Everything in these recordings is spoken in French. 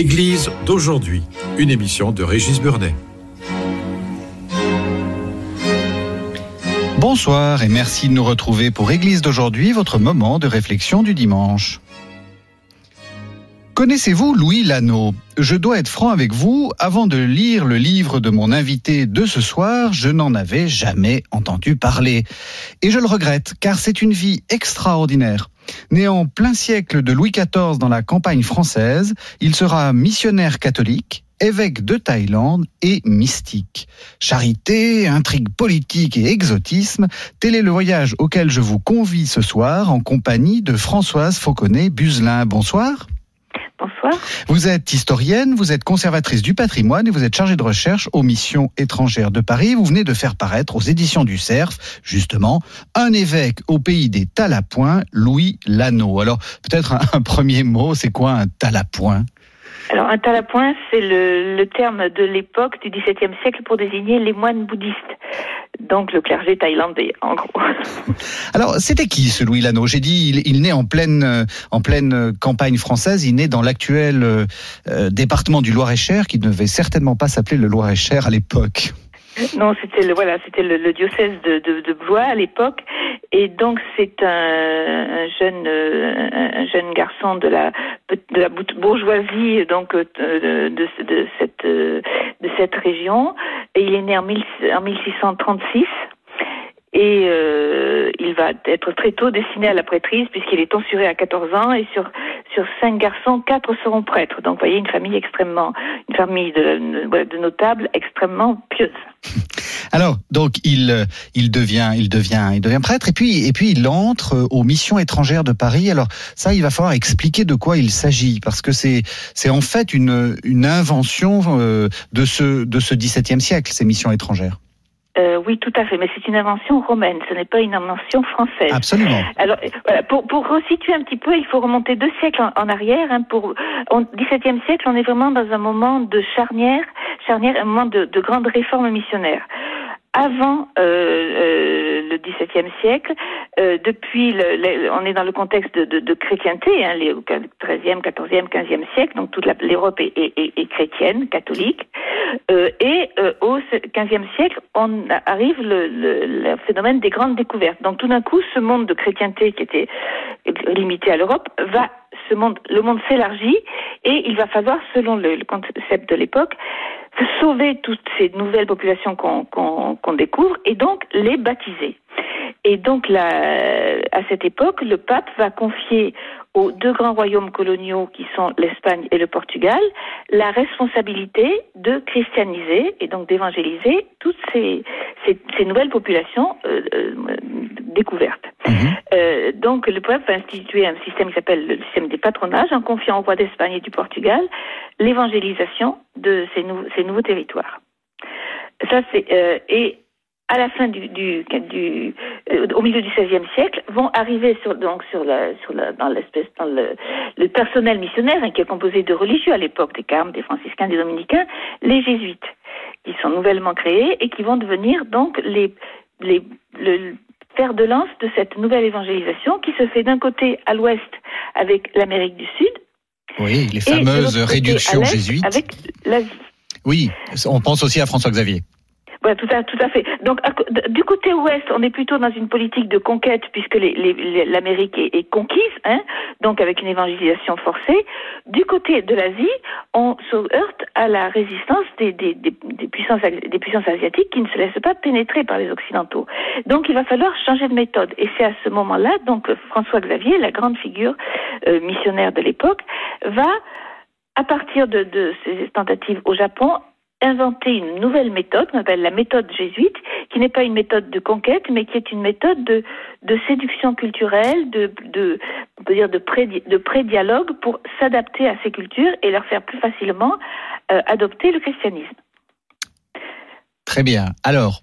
Église d'aujourd'hui, une émission de Régis Burnet. Bonsoir et merci de nous retrouver pour Église d'aujourd'hui, votre moment de réflexion du dimanche. Connaissez-vous Louis Lano? Je dois être franc avec vous, avant de lire le livre de mon invité de ce soir, je n'en avais jamais entendu parler. Et je le regrette, car c'est une vie extraordinaire. Né en plein siècle de Louis XIV dans la campagne française, il sera missionnaire catholique, évêque de Thaïlande et mystique. Charité, intrigue politique et exotisme, tel est le voyage auquel je vous convie ce soir en compagnie de Françoise Fauconnet-Buzelin. Bonsoir. Vous êtes historienne, vous êtes conservatrice du patrimoine et vous êtes chargée de recherche aux missions étrangères de Paris. Vous venez de faire paraître aux éditions du Cerf, justement, un évêque au pays des Talapoints, Louis Lano. Alors, peut-être un, un premier mot, c'est quoi un Talapoint Alors, un talapoint, c'est le, terme de l'époque du XVIIe siècle pour désigner les moines bouddhistes. Donc, le clergé thaïlandais, en gros. Alors, c'était qui ce Louis Lano? J'ai dit, il, naît en pleine, euh, en pleine euh, campagne française. Il naît dans l'actuel euh, département du Loir-et-Cher, qui ne devait certainement pas s'appeler le Loir-et-Cher à l'époque. Non, c'était le voilà, c'était le, le diocèse de, de, de Blois à l'époque, et donc c'est un, un jeune euh, un jeune garçon de la de la bourgeoisie donc euh, de, de, de cette euh, de cette région, et il est né en, 1000 en 1636. Et euh, il va être très tôt destiné à la prêtrise puisqu'il est tonsuré à 14 ans et sur sur cinq garçons, quatre seront prêtres. Donc, vous voyez, une famille extrêmement, une famille de, de, de notables extrêmement pieuse. Alors, donc il euh, il devient il devient il devient prêtre et puis et puis il entre euh, aux missions étrangères de Paris. Alors ça, il va falloir expliquer de quoi il s'agit parce que c'est c'est en fait une une invention euh, de ce de ce XVIIe siècle ces missions étrangères. Euh, oui, tout à fait, mais c'est une invention romaine, ce n'est pas une invention française. Absolument. Alors, voilà, pour, pour resituer un petit peu, il faut remonter deux siècles en, en arrière. Hein, pour au XVIIe siècle, on est vraiment dans un moment de charnière, charnière, un moment de, de grande réforme missionnaire. Avant euh, euh, le XVIIe siècle, euh, depuis, le, le- on est dans le contexte de, de, de chrétienté, hein, les, XIIIe, XIVe, XVe siècle, donc toute l'Europe est, est, est- chrétienne, catholique, Euh, et au XVe siècle, on arrive le, le, le phénomène des grandes découvertes. Donc tout d'un coup, ce monde de chrétienté qui était limité à l'Europe va ce monde, le monde s'élargit et il va falloir, selon le, le concept de l'époque, sauver toutes ces nouvelles populations qu'on qu'on découvre et donc les baptiser. Et donc à cette époque, le pape va confier aux deux grands royaumes coloniaux qui sont l'Espagne et le Portugal la responsabilité de christianiser et donc d'évangéliser toutes ces, ces, ces nouvelles populations euh, euh, découvertes. Euh, donc le pape va instituer un système qui s'appelle le système des patronages en confiant aux rois d'Espagne et du Portugal l'évangélisation de ces, nou- ces nouveaux territoires. Ça c'est et à la fin du, du, du euh, au milieu du XVIe siècle vont arriver sur donc sur la sur la dans l'espèce dans le, le personnel missionnaire hein, qui est composé de religieux à l'époque des carmes, des franciscains, des dominicains, les jésuites qui sont nouvellement créés et qui vont devenir donc les les le fer de lance de cette nouvelle évangélisation qui se fait d'un côté à l'ouest avec l'Amérique du Sud Oui, les fameuses réductions jésuites. avec l'Asie. Oui, on pense aussi à François Xavier. Ouais, tout à, tout à fait. Donc, du côté ouest, on est plutôt dans une politique de conquête puisque l'Amérique est, conquise, hein, donc avec une évangélisation forcée. Du côté de l'Asie, on se heurte à la résistance des puissances asiatiques qui ne se laissent pas pénétrer par les Occidentaux. Donc, il va falloir changer de méthode. Et c'est à ce moment-là, donc, François Xavier, la grande figure euh, missionnaire de l'époque, va à partir de, de ces tentatives au Japon, inventer une nouvelle méthode qu'on appelle la méthode jésuite, qui n'est pas une méthode de conquête, mais qui est une méthode de, séduction culturelle, de, de, de, pré, de pré-dialogue pour s'adapter à ces cultures et leur faire plus facilement euh, adopter le christianisme. Très bien. Alors,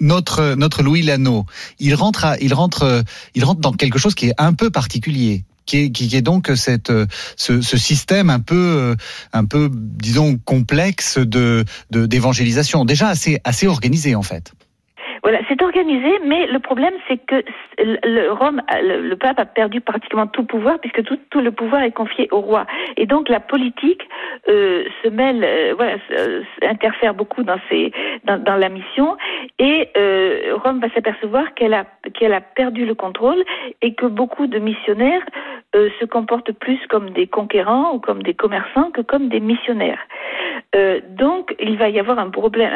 notre Louis Lano, il rentre il rentre il rentre dans quelque chose qui est un peu particulier qui est, donc cette, ce, ce, système un peu, un peu, disons, complexe de d'évangélisation, déjà assez, assez organisé en fait. Voilà, c'est organisé, mais le problème, c'est que le Rome, le, pape a perdu pratiquement tout pouvoir puisque tout, tout, le pouvoir est confié au roi. Et donc la politique euh, se mêle, euh, voilà, interfère beaucoup dans, ses, dans, la mission. Et euh, Rome va s'apercevoir qu'elle a, qu'elle a perdu le contrôle et que beaucoup de missionnaires euh, se comportent plus comme des conquérants ou comme des commerçants que comme des missionnaires. Euh, donc, il va y avoir un problème,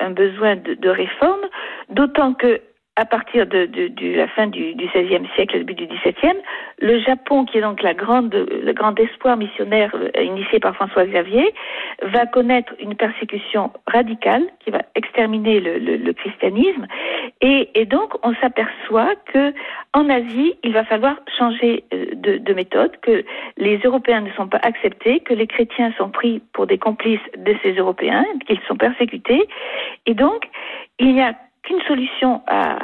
un, besoin de réforme, d'autant que à partir de, de, de, la fin du, XVIe siècle, début du XVIIe, le Japon, qui est donc la grande, le grand espoir missionnaire euh, initié par François Xavier, va connaître une persécution radicale qui va exterminer le, le, le christianisme, et, et, donc on s'aperçoit que en Asie, il va falloir changer euh, de, de, méthode, que les Européens ne sont pas acceptés, que les chrétiens sont pris pour des complices de ces Européens, qu'ils sont persécutés, et donc il n'y a qu'une solution à,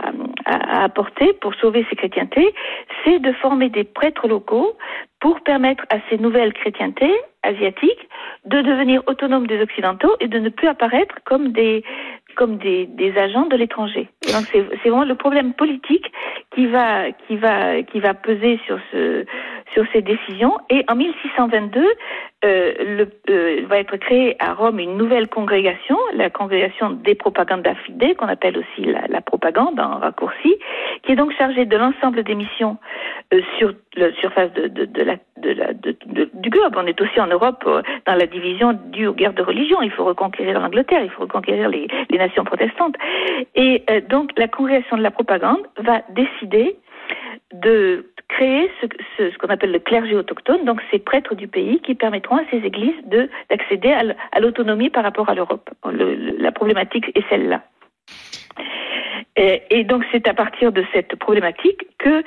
à, apporter pour sauver ces chrétientés, c'est de former des prêtres locaux pour permettre à ces nouvelles chrétientés asiatiques de devenir autonomes des occidentaux et de ne plus apparaître comme des comme des, des agents de l'étranger. Donc c'est vraiment le problème politique qui va qui va qui va peser sur ce sur ces décisions. Et en 1622, euh, le, euh, va être créée à Rome une nouvelle congrégation, la congrégation des Propaganda Fide, qu'on appelle aussi la, propagande en raccourci, qui est donc chargée de l'ensemble des missions euh, sur la surface de, de, de, de du globe. On est aussi en Europe euh, dans la division due aux guerres de religion. Il faut reconquérir l'Angleterre, il faut reconquérir les, les nations protestantes. Et euh, donc la congrégation de la propagande va décider de créer ce, ce, qu'on appelle le clergé autochtone, donc ces prêtres du pays qui permettront à ces églises de d'accéder à l'autonomie par rapport à l'Europe. La problématique est celle-là. Et, donc c'est à partir de cette problématique que,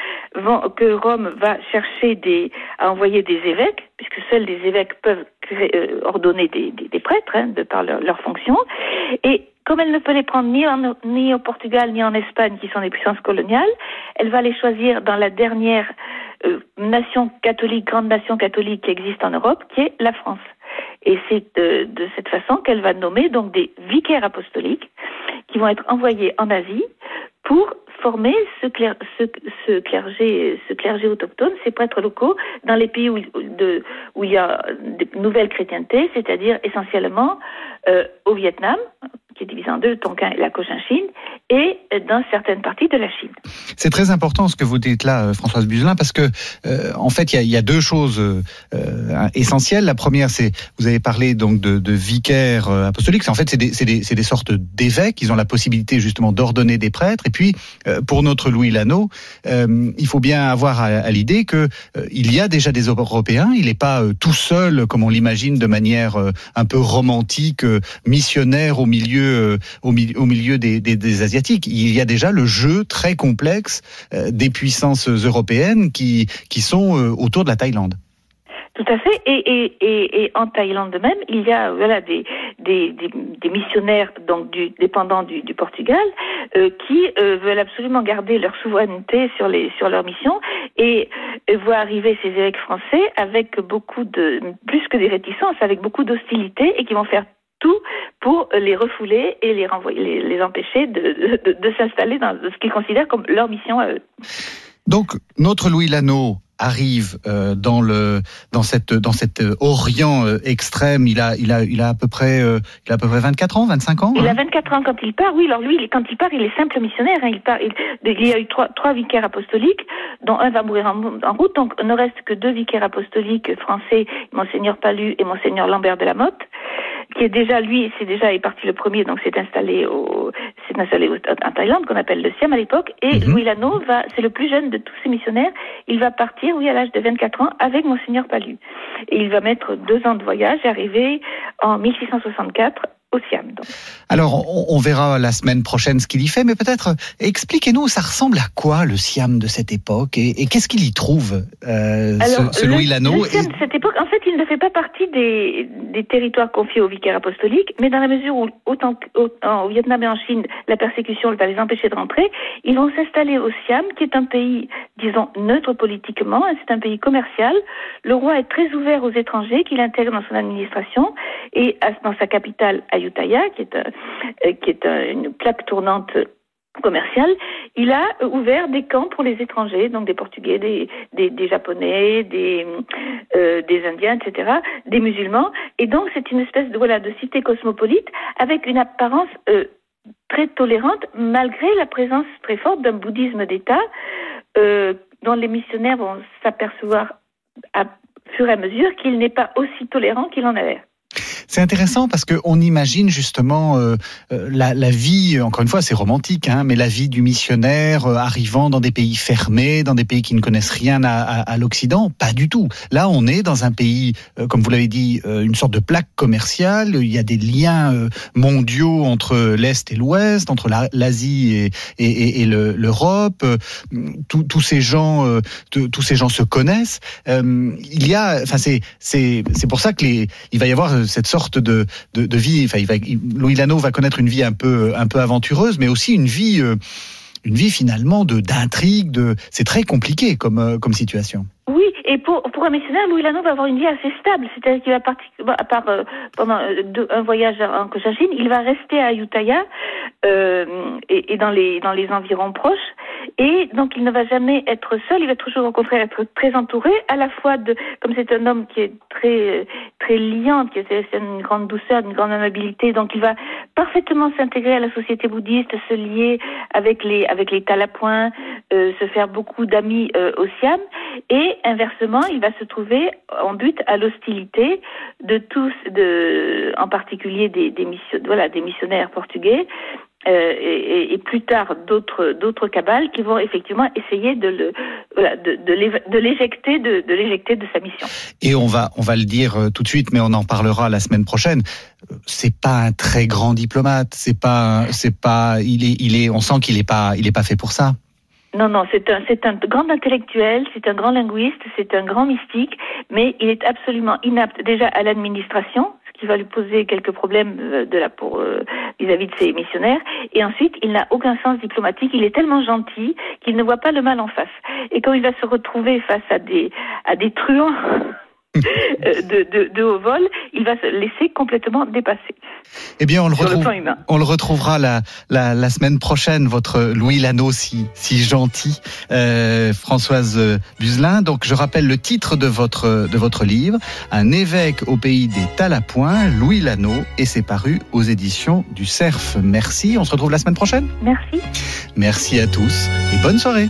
Rome va chercher des, à envoyer des évêques, puisque seuls des évêques peuvent euh, ordonner des, prêtres hein, de par leur, leur fonction. Et comme elle ne peut les prendre ni, en, ni au Portugal ni en Espagne, qui sont des puissances coloniales, elle va les choisir dans la dernière euh, nation catholique, grande nation catholique qui existe en Europe, qui est la France. Et c'est de, de, cette façon qu'elle va nommer donc des vicaires apostoliques qui vont être envoyés en Asie pour former ce, ce, clergé, ce clergé autochtone, ces prêtres locaux, dans les pays où, de, il y a des nouvelles chrétientés, c'est-à-dire essentiellement euh, au Vietnam, qui est divisé en deux, Tonkin et la Cochinchine, et dans certaines parties de la Chine. C'est très important ce que vous dites là, euh, Françoise Buzelin, parce que euh, en fait, il y, a, deux choses euh, essentielles. La première, c'est vous avez parlé donc de, de vicaires apostoliques. En fait, c'est des, sortes d'évêques. Ils ont la possibilité justement d'ordonner des prêtres. Et puis, pour notre Louis Lano, il faut bien avoir à, à l'idée que il y a déjà des Européens. Il n'est pas tout seul, comme on l'imagine, de manière un peu romantique, missionnaire au milieu, au, milieu, au milieu des, des, Asiatiques il y a déjà le jeu très complexe euh, des puissances européennes qui, qui sont euh, autour de la Thaïlande. Tout à fait. Et, et, en Thaïlande même, il y a voilà des, des, des, missionnaires donc dépendants du, Portugal euh, qui euh, veulent absolument garder leur souveraineté sur les sur leur mission et euh, voient arriver ces évêques français avec beaucoup de plus que des réticences, avec beaucoup d'hostilité et qui vont faire tout pour les refouler et les, renvoyer, les, les empêcher de, de, de s'installer dans ce qu'ils considèrent comme leur mission à eux. Donc, notre Louis Lano arrive euh, dans le dans cette dans cet euh, Orient euh, extrême. Il a il a il a à peu près il a à peu près 24 ans, 25 ans. Il a 24 ans quand il part. Oui, alors lui, quand il part, il est simple missionnaire. Hein. Il part. Il, il, y a eu trois, trois vicaires apostoliques, dont un va mourir en, en, route. Donc, ne reste que deux vicaires apostoliques français, monseigneur Palu et monseigneur Lambert de la Motte qui est déjà lui, c'est déjà est parti le premier, donc c'est installé au, c'est installé en Thaïlande qu'on appelle le Siam à l'époque. Et mhm. Louis Lano va, c'est le plus jeune de tous ces missionnaires. Il va partir, oui, à l'âge de 24 ans, avec Monseigneur Palu. Et il va mettre deux ans de voyage, arriver en 1664 au Siam. Alors, on, verra la semaine prochaine ce qu'il y fait, mais peut-être expliquez-nous, ça ressemble à quoi le Siam de cette époque et, qu'est-ce qu'il y trouve, euh, ce, Louis Lano Le Siam de cette époque, en fait, il ne fait pas partie des, des territoires confiés au vicaire apostolique, mais dans la mesure où, autant au Vietnam et en Chine, la persécution va les empêcher de rentrer, ils vont s'installer au Siam, qui est un pays, disons, neutre politiquement, c'est un pays commercial. Le roi est très ouvert aux étrangers qu'il intègre dans son administration et dans sa capitale, Ayutthaya, qui est, euh, est une plaque tournante commercial, il a ouvert des camps pour les étrangers, donc des Portugais, des, Japonais, des, euh, Indiens, etc., des musulmans. Et donc c'est une espèce de cité cosmopolite avec une apparence euh, très tolérante, malgré la présence très forte d'un bouddhisme d'État euh, dont les missionnaires vont s'apercevoir à fur et à mesure qu'il n'est pas aussi tolérant qu'il en a l'air. C'est intéressant parce qu'on imagine justement euh, euh, la, vie, encore une fois c'est romantique, hein, mais la vie du missionnaire euh, arrivant dans des pays fermés, dans des pays qui ne connaissent rien à, l'Occident, pas du tout. Là on est dans un pays, comme vous l'avez dit, une sorte de plaque commerciale, il y a des liens mondiaux entre l'Est et l'Ouest, entre l'Asie et, l'Europe, tous ces gens, tous ces gens se connaissent. il y a, enfin c'est pour ça que les, il va y avoir cette sorte de, de, vie. Enfin, il va, Louis Lano va connaître une vie un peu, un peu aventureuse, mais aussi une vie, euh, une vie finalement d'intrigue. De, c'est très compliqué comme, euh, comme situation. Et pour, pour un missionnaire, Louis va avoir une vie assez stable. C'est-à-dire qu'il va partir, à part euh, pendant un voyage en Cochinchine, il va rester à Ayutthaya euh, et, et, dans les dans les environs proches. Et donc, il ne va jamais être seul. Il va toujours, au contraire, être très entouré, à la fois de, comme c'est un homme qui est très, très liant, qui a une grande douceur, une grande amabilité. Donc, il va parfaitement s'intégrer à la société bouddhiste, se lier avec les, avec les talapoins, euh, se faire beaucoup d'amis euh, au Siam. Et inversement, il va se trouver en but à l'hostilité de tous, en particulier des, missionnaires portugais euh, et, plus tard d'autres cabales qui vont effectivement essayer de l'éjecter de, l'éjecter de sa mission. Et on va le dire euh, tout de suite, mais on en parlera la semaine prochaine. C'est pas un très grand diplomate. C'est pas c'est pas il est on sent qu'il est pas il est pas fait pour ça. Non, non, c'est un, c'est un grand intellectuel, c'est un grand linguiste, c'est un grand mystique, mais il est absolument inapte déjà à l'administration, qui va lui poser quelques problèmes euh, de la pour euh, vis-à-vis de ses missionnaires. Et ensuite, il n'a aucun sens diplomatique. Il est tellement gentil qu'il ne voit pas le mal en face. Et quand il va se retrouver face à des à des truands de, de, de, haut vol, il va se laisser complètement dépasser. Eh bien, on le, retrouve, on le retrouvera la, la, la, semaine prochaine, votre Louis Lano si, si gentil, euh, Françoise Buzelin. Donc, je rappelle le titre de votre, de votre livre, Un évêque au pays des Talapoints, Louis Lano, et c'est paru aux éditions du Cerf. Merci, on se retrouve la semaine prochaine. Merci. Merci à tous et bonne soirée.